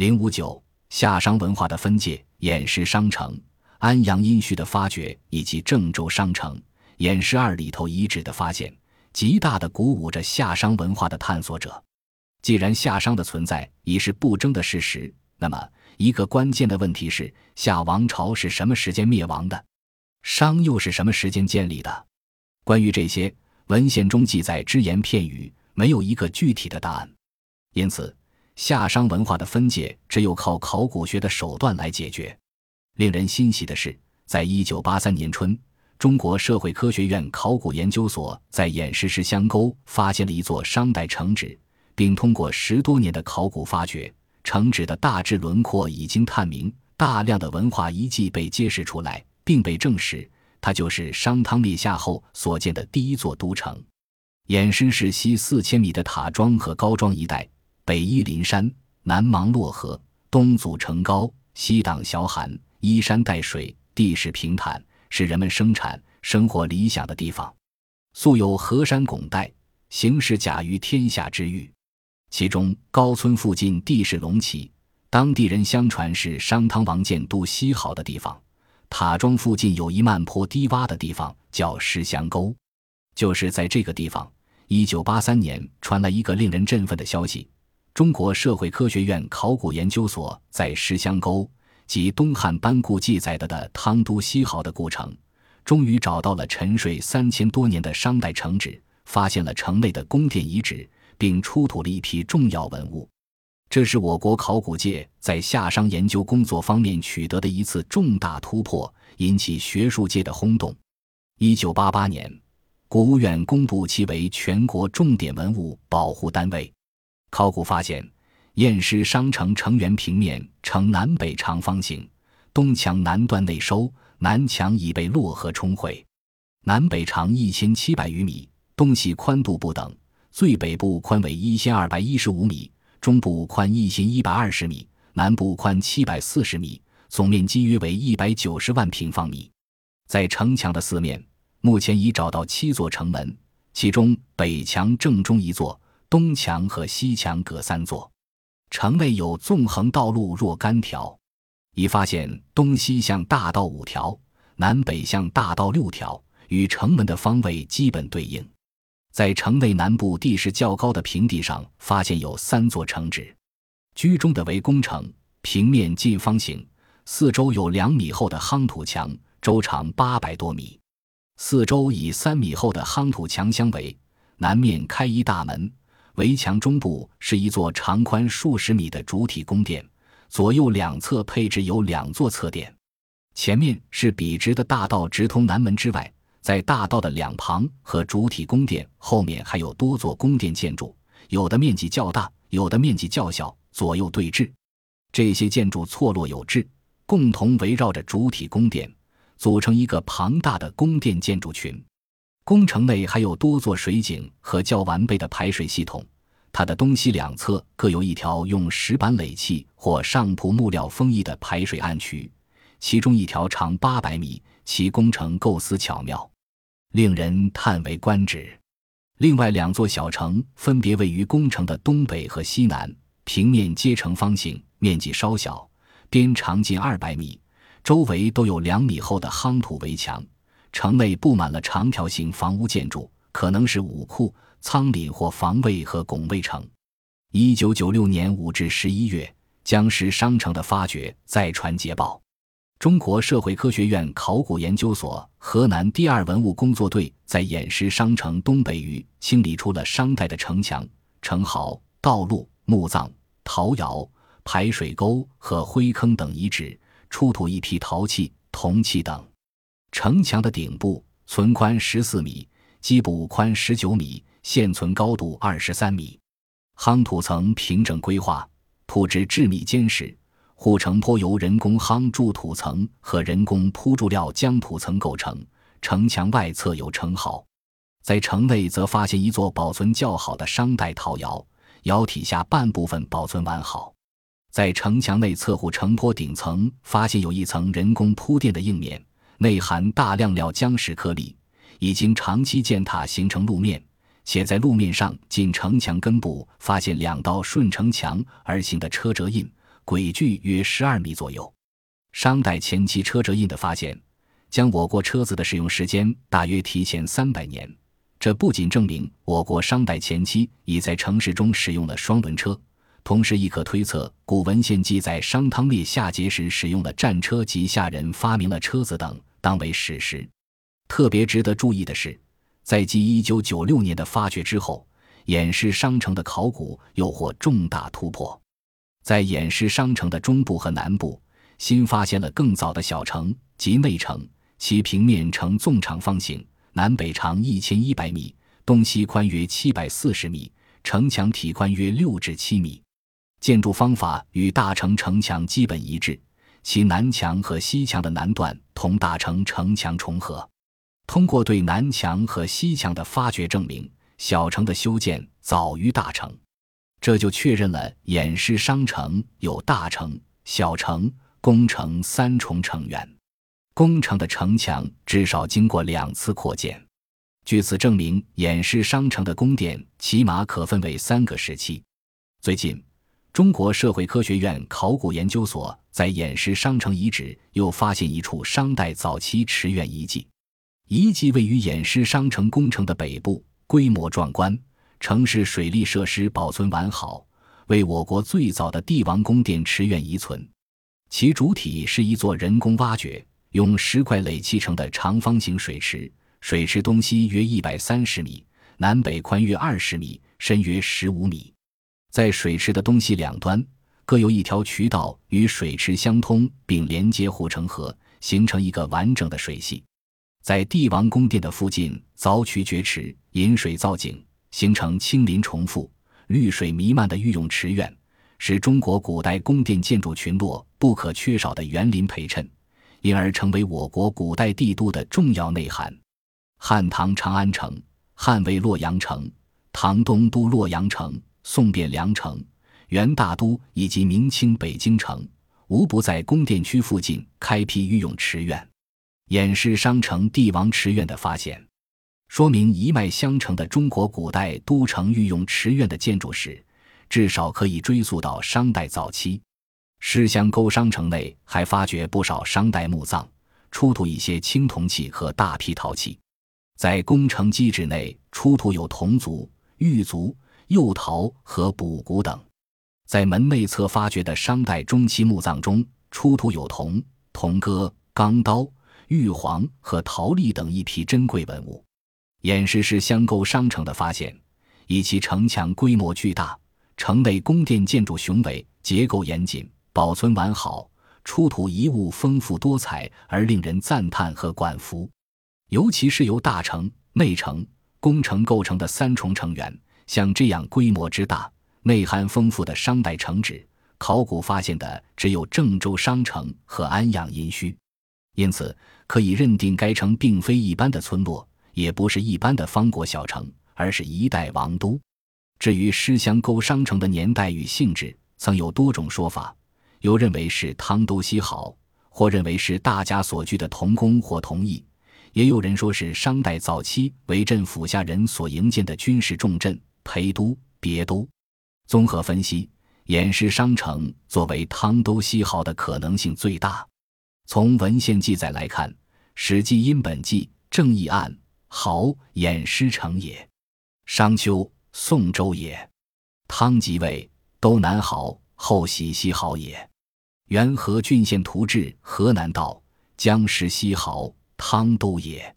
零五九夏商文化的分界，偃师商城、安阳殷墟的发掘，以及郑州商城、偃师二里头遗址的发现，极大的鼓舞着夏商文化的探索者。既然夏商的存在已是不争的事实，那么一个关键的问题是：夏王朝是什么时间灭亡的？商又是什么时间建立的？关于这些，文献中记载只言片语，没有一个具体的答案。因此。夏商文化的分界只有靠考古学的手段来解决。令人欣喜的是，在一九八三年春，中国社会科学院考古研究所在偃师石乡沟发现了一座商代城址，并通过十多年的考古发掘，城址的大致轮廓已经探明，大量的文化遗迹被揭示出来，并被证实，它就是商汤灭夏后所建的第一座都城。偃师市西四千米的塔庄和高庄一带。北依林山，南芒洛河，东阻城高，西挡小寒，依山带水，地势平坦，是人们生产生活理想的地方。素有“河山拱带，形势甲于天下”之誉。其中高村附近地势隆起，当地人相传是商汤王建都西好的地方。塔庄附近有一慢坡低洼的地方，叫石祥沟。就是在这个地方，一九八三年传来一个令人振奋的消息。中国社会科学院考古研究所在石乡沟及东汉班固记载的的汤都西濠的故城，终于找到了沉睡三千多年的商代城址，发现了城内的宫殿遗址，并出土了一批重要文物。这是我国考古界在夏商研究工作方面取得的一次重大突破，引起学术界的轰动。一九八八年，国务院公布其为全国重点文物保护单位。考古发现，偃师商城城垣平面呈南北长方形，东墙南段内收，南墙已被洛河冲毁。南北长一千七百余米，东西宽度不等，最北部宽为一千二百一十五米，中部宽一千一百二十米，南部宽七百四十米，总面积约为一百九十万平方米。在城墙的四面，目前已找到七座城门，其中北墙正中一座。东墙和西墙各三座，城内有纵横道路若干条，已发现东西向大道五条，南北向大道六条，与城门的方位基本对应。在城内南部地势较高的平地上，发现有三座城址，居中的为宫城，平面近方形，四周有两米厚的夯土墙，周长八百多米，四周以三米厚的夯土墙相围，南面开一大门。围墙中部是一座长宽数十米的主体宫殿，左右两侧配置有两座侧殿。前面是笔直的大道，直通南门之外。在大道的两旁和主体宫殿后面还有多座宫殿建筑，有的面积较大，有的面积较小，左右对峙。这些建筑错落有致，共同围绕着主体宫殿，组成一个庞大的宫殿建筑群。宫城内还有多座水井和较完备的排水系统，它的东西两侧各有一条用石板垒砌或上铺木料封印的排水暗渠，其中一条长八百米，其工程构思巧妙，令人叹为观止。另外两座小城分别位于宫城的东北和西南，平面皆呈方形，面积稍小，边长近二百米，周围都有两米厚的夯土围墙。城内布满了长条形房屋建筑，可能是武库、仓廪或防卫和拱卫城。一九九六年五至十一月，江石商城的发掘再传捷报。中国社会科学院考古研究所河南第二文物工作队在偃师商城东北隅清理出了商代的城墙、城壕、道路、墓葬、陶窑、排水沟和灰坑等遗址，出土一批陶器、铜器等。城墙的顶部存宽十四米，基部宽十九米，现存高度二十三米。夯土层平整规划，土质致密坚实。护城坡由人工夯筑土层和人工铺筑料浆土层构成。城墙外侧有城壕，在城内则发现一座保存较好的商代陶窑，窑体下半部分保存完好。在城墙内侧护城坡顶层发现有一层人工铺垫的硬面。内含大量料浆石颗粒，已经长期践踏形成路面，且在路面上近城墙根部发现两道顺城墙而行的车辙印，轨距约十二米左右。商代前期车辙印的发现，将我国车子的使用时间大约提前三百年。这不仅证明我国商代前期已在城市中使用了双轮车，同时亦可推测古文献记载商汤灭夏桀时使用了战车及夏人发明了车子等，当为史实。特别值得注意的是，在继一九九六年的发掘之后，偃师商城的考古又获重大突破。在偃师商城的中部和南部，新发现了更早的小城及内城，其平面呈纵长方形。南北长一千一百米，东西宽约七百四十米，城墙体宽约六至七米，建筑方法与大城城墙基本一致，其南墙和西墙的南段同大城城墙重合。通过对南墙和西墙的发掘，证明小城的修建早于大城，这就确认了偃师商城有大城、小城、宫城三重城垣。宫城的城墙至少经过两次扩建，据此证明，偃师商城的宫殿起码可分为三个时期。最近，中国社会科学院考古研究所在偃师商城遗址又发现一处商代早期池苑遗迹，遗迹位于偃师商城工程的北部，规模壮观，城市水利设施保存完好，为我国最早的帝王宫殿池苑遗存。其主体是一座人工挖掘。用石块垒砌成的长方形水池，水池东西约一百三十米，南北宽约二十米，深约十五米。在水池的东西两端各有一条渠道与水池相通，并连接护城河，形成一个完整的水系。在帝王宫殿的附近凿渠掘池，引水造景，形成青林重复、绿水弥漫的御用池苑，是中国古代宫殿建筑群落不可缺少的园林陪衬。因而成为我国古代帝都的重要内涵。汉唐长安城、汉魏洛阳城、唐东都洛阳城、宋汴梁城、元大都以及明清北京城，无不在宫殿区附近开辟御用池院。偃师商城帝王池院的发现，说明一脉相承的中国古代都城御用池院的建筑史，至少可以追溯到商代早期。狮乡沟商城内还发掘不少商代墓葬，出土一些青铜器和大批陶器。在宫城基址内出土有铜族、玉族、釉陶和卜骨等。在门内侧发掘的商代中期墓葬中，出土有铜、铜戈、钢刀、玉璜和陶粒等一批珍贵文物。偃师是乡沟商城的发现，以其城墙规模巨大，城内宫殿建筑雄伟，结构严谨。保存完好，出土遗物丰富多彩，而令人赞叹和感服。尤其是由大城、内城、宫城构成的三重城垣，像这样规模之大、内涵丰富的商代城址，考古发现的只有郑州商城和安阳殷墟。因此，可以认定该城并非一般的村落，也不是一般的方国小城，而是一代王都。至于狮乡沟商城的年代与性质，曾有多种说法。有认为是汤都西好，或认为是大家所居的同宫或同邑，也有人说是商代早期为镇府下人所营建的军事重镇、陪都、别都。综合分析，偃师商城作为汤都西好的可能性最大。从文献记载来看，《史记·殷本纪》正义案：好，偃师城也。商丘，宋州也。汤即位，都南好，后徙西亳也。元和郡县图志河南道江石西亳汤都也。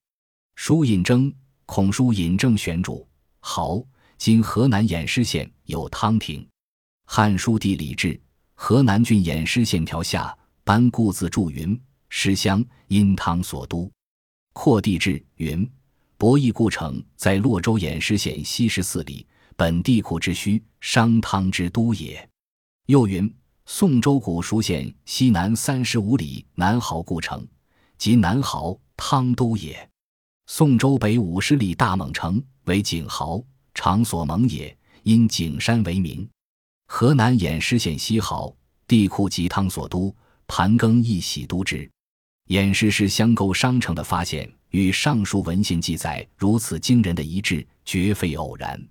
书引征孔书引证选主濠今河南偃师县有汤亭。汉书地理志河南郡偃师县条下班固字注云：师乡因汤所都。扩地志云：博邑故城在洛州偃师县西十四里，本地库之墟，商汤之都也。又云。宋州古蜀县西南三十五里南濠故城，即南濠汤都也。宋州北五十里大蒙城为景濠，场所蒙也，因景山为名。河南偃师县西濠地库及汤所都，盘庚亦喜都之。偃师是乡沟商城的发现，与上述文献记载如此惊人的一致，绝非偶然。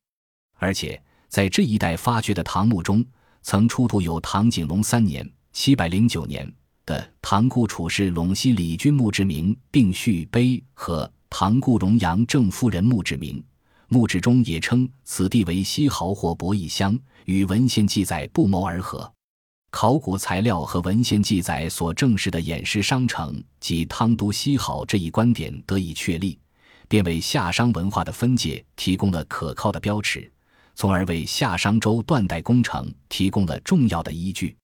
而且在这一带发掘的唐墓中。曾出土有唐景龙三年（七百零九年）的唐故处士陇西李君墓志铭并序碑和唐顾荣阳郑夫人墓志铭。墓志中也称此地为西濠或博邑乡，与文献记载不谋而合。考古材料和文献记载所证实的偃师商城及汤都西濠这一观点得以确立，便为夏商文化的分界提供了可靠的标尺，从而为夏商周断代工程提供了重要的依据。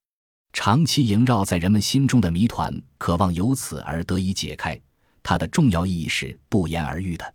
长期萦绕在人们心中的谜团，渴望由此而得以解开，它的重要意义是不言而喻的。